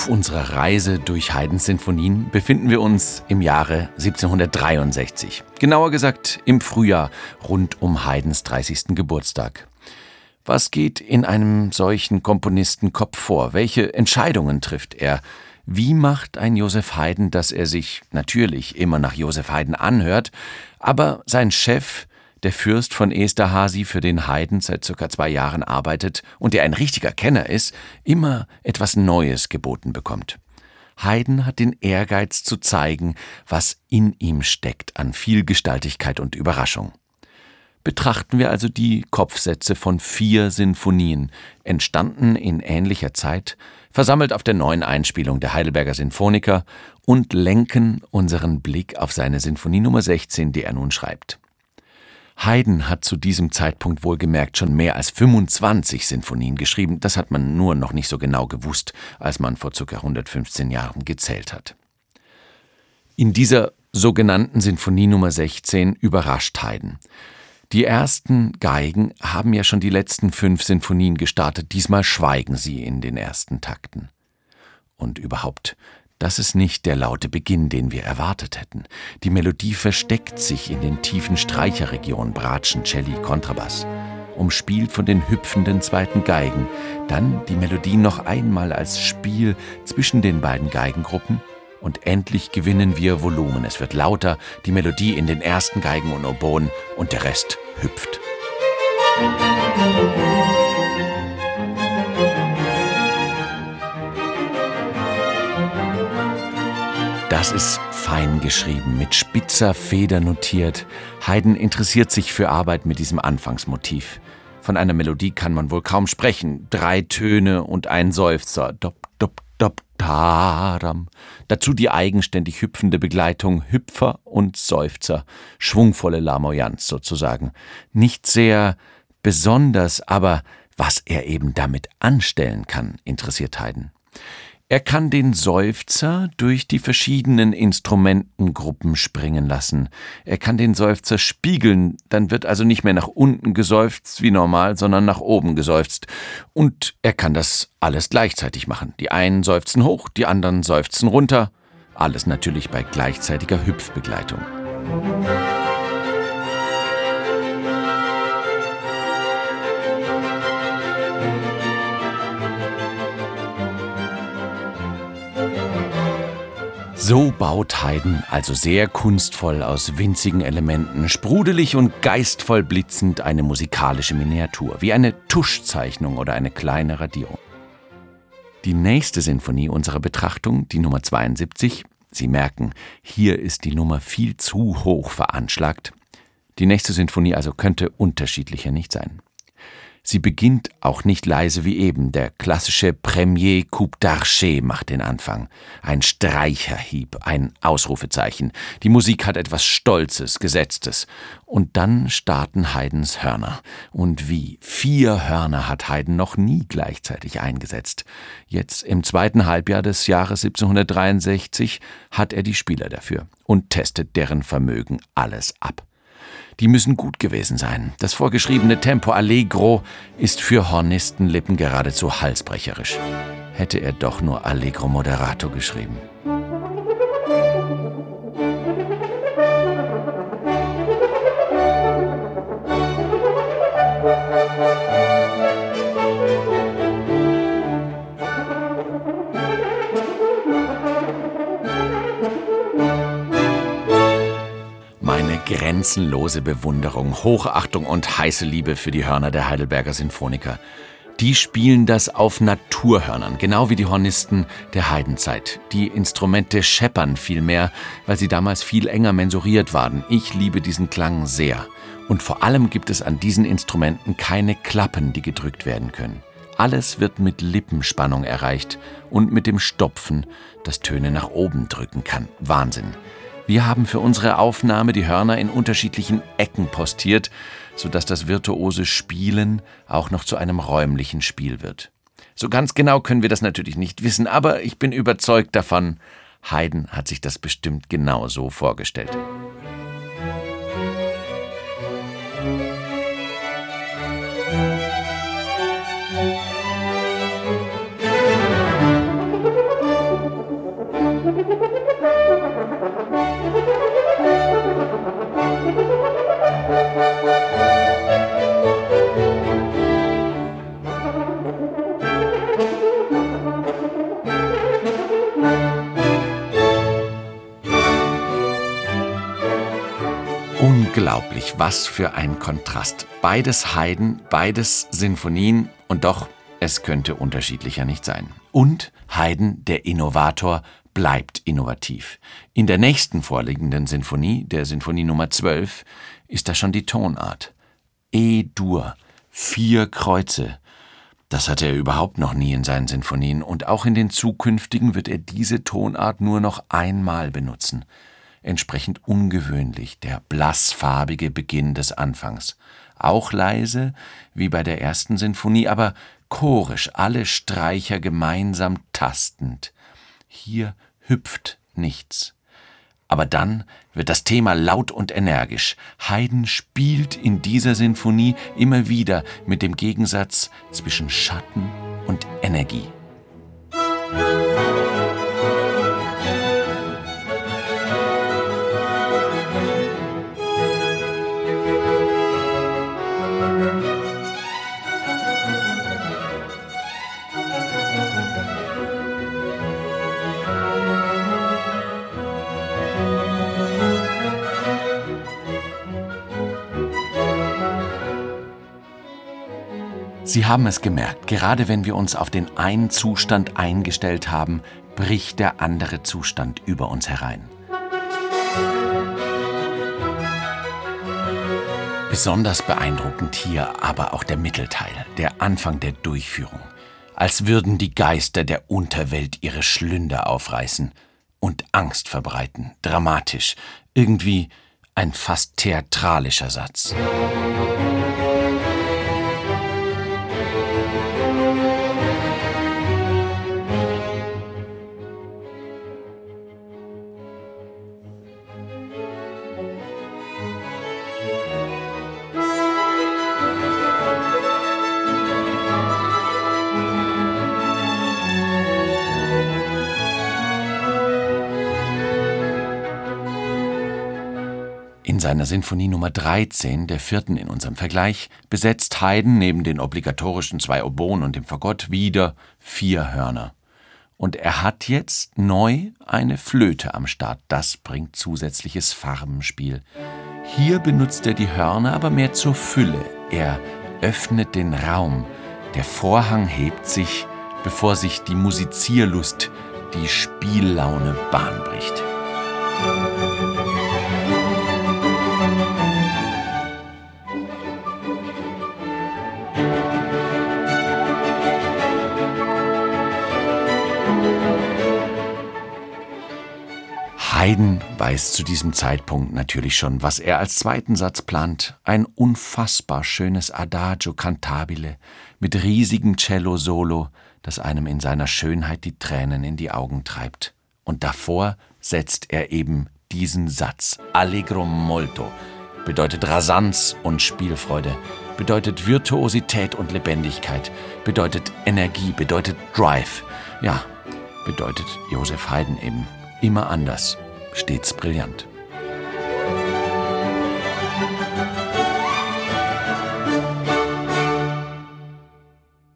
Auf unserer Reise durch Haydns Sinfonien befinden wir uns im Jahre 1763. Genauer gesagt im Frühjahr rund um Haydns 30. Geburtstag. Was geht in einem solchen Komponistenkopf vor? Welche Entscheidungen trifft er? Wie macht ein Joseph Haydn, dass er sich natürlich immer nach Joseph Haydn anhört, aber sein Chef der Fürst von Esterhazy, für den Haydn seit circa zwei Jahren arbeitet und der ein richtiger Kenner ist, immer etwas Neues geboten bekommt. Haydn hat den Ehrgeiz zu zeigen, was in ihm steckt an Vielgestaltigkeit und Überraschung. Betrachten wir also die Kopfsätze von vier Sinfonien, entstanden in ähnlicher Zeit, versammelt auf der neuen Einspielung der Heidelberger Sinfoniker und lenken unseren Blick auf seine Sinfonie Nummer 16, die er nun schreibt. Haydn hat zu diesem Zeitpunkt wohlgemerkt schon mehr als 25 Sinfonien geschrieben. Das hat man nur noch nicht so genau gewusst, als man vor ca. 115 Jahren gezählt hat. In dieser sogenannten Sinfonie Nummer 16 überrascht Haydn. Die ersten Geigen haben ja schon die letzten fünf Sinfonien gestartet, diesmal schweigen sie in den ersten Takten. Und überhaupt, das ist nicht der laute Beginn, den wir erwartet hätten. Die Melodie versteckt sich in den tiefen Streicherregionen Bratschen, Celli, Kontrabass, umspielt von den hüpfenden zweiten Geigen, dann die Melodie noch einmal als Spiel zwischen den beiden Geigengruppen und endlich gewinnen wir Volumen. Es wird lauter, die Melodie in den ersten Geigen und Oboen und der Rest hüpft. Musik Das ist fein geschrieben, mit spitzer Feder notiert. Haydn interessiert sich für Arbeit mit diesem Anfangsmotiv. Von einer Melodie kann man wohl kaum sprechen. Drei Töne und ein Seufzer. Dop, dop, dop, taram. Dazu die eigenständig hüpfende Begleitung Hüpfer und Seufzer. Schwungvolle Lamoyanz sozusagen. Nicht sehr besonders, aber was er eben damit anstellen kann, interessiert Haydn. Er kann den Seufzer durch die verschiedenen Instrumentengruppen springen lassen. Er kann den Seufzer spiegeln, dann wird also nicht mehr nach unten geseufzt wie normal, sondern nach oben geseufzt. Und er kann das alles gleichzeitig machen. Die einen seufzen hoch, die anderen seufzen runter. Alles natürlich bei gleichzeitiger Hüpfbegleitung. Musik So baut Haydn also sehr kunstvoll aus winzigen Elementen, sprudelig und geistvoll blitzend eine musikalische Miniatur, wie eine Tuschzeichnung oder eine kleine Radierung. Die nächste Sinfonie unserer Betrachtung, die Nummer 72, Sie merken, hier ist die Nummer viel zu hoch veranschlagt. Die nächste Sinfonie also könnte unterschiedlicher nicht sein. Sie beginnt auch nicht leise wie eben. Der klassische Premier Coup d'Archet macht den Anfang. Ein Streicherhieb, ein Ausrufezeichen. Die Musik hat etwas Stolzes, Gesetztes. Und dann starten Haydns Hörner. Und wie? Vier Hörner hat Haydn noch nie gleichzeitig eingesetzt. Jetzt im zweiten Halbjahr des Jahres 1763 hat er die Spieler dafür und testet deren Vermögen alles ab. Die müssen gut gewesen sein. Das vorgeschriebene Tempo Allegro ist für Hornistenlippen geradezu halsbrecherisch. Hätte er doch nur Allegro Moderato geschrieben. Grenzenlose Bewunderung, Hochachtung und heiße Liebe für die Hörner der Heidelberger Sinfoniker. Die spielen das auf Naturhörnern, genau wie die Hornisten der Heidenzeit. Die Instrumente scheppern viel mehr, weil sie damals viel enger mensuriert waren. Ich liebe diesen Klang sehr. Und vor allem gibt es an diesen Instrumenten keine Klappen, die gedrückt werden können. Alles wird mit Lippenspannung erreicht und mit dem Stopfen, das Töne nach oben drücken kann. Wahnsinn. Wir haben für unsere Aufnahme die Hörner in unterschiedlichen Ecken postiert, sodass das virtuose Spielen auch noch zu einem räumlichen Spiel wird. So ganz genau können wir das natürlich nicht wissen, aber ich bin überzeugt davon, Haydn hat sich das bestimmt genau so vorgestellt. Unglaublich, was für ein Kontrast. Beides Haydn, beides Sinfonien und doch, es könnte unterschiedlicher nicht sein. Und Haydn, der Innovator, bleibt innovativ. In der nächsten vorliegenden Sinfonie, der Sinfonie Nummer 12, ist da schon die Tonart. E-Dur, vier Kreuze. Das hatte er überhaupt noch nie in seinen Sinfonien und auch in den zukünftigen wird er diese Tonart nur noch einmal benutzen. Entsprechend ungewöhnlich der blassfarbige Beginn des Anfangs. Auch leise, wie bei der ersten Sinfonie, aber chorisch, alle Streicher gemeinsam tastend. Hier hüpft nichts. Aber dann wird das Thema laut und energisch. Haydn spielt in dieser Sinfonie immer wieder mit dem Gegensatz zwischen Schatten und Energie. Sie haben es gemerkt, gerade wenn wir uns auf den einen Zustand eingestellt haben, bricht der andere Zustand über uns herein. Besonders beeindruckend hier aber auch der Mittelteil, der Anfang der Durchführung. Als würden die Geister der Unterwelt ihre Schlünder aufreißen und Angst verbreiten, dramatisch, irgendwie ein fast theatralischer Satz. In seiner Sinfonie Nummer 13, der vierten in unserem Vergleich, besetzt Haydn neben den obligatorischen zwei Oboen und dem Fagott wieder vier Hörner. Und er hat jetzt neu eine Flöte am Start. Das bringt zusätzliches Farbenspiel. Hier benutzt er die Hörner aber mehr zur Fülle. Er öffnet den Raum. Der Vorhang hebt sich, bevor sich die Musizierlust, die Spiellaune Bahn bricht. Haydn weiß zu diesem Zeitpunkt natürlich schon, was er als zweiten Satz plant. Ein unfassbar schönes Adagio cantabile mit riesigem Cello-Solo, das einem in seiner Schönheit die Tränen in die Augen treibt. Und davor setzt er eben diesen Satz. Allegro molto bedeutet Rasanz und Spielfreude, bedeutet Virtuosität und Lebendigkeit, bedeutet Energie, bedeutet Drive. Ja, bedeutet Josef Haydn eben. Immer anders stets brillant.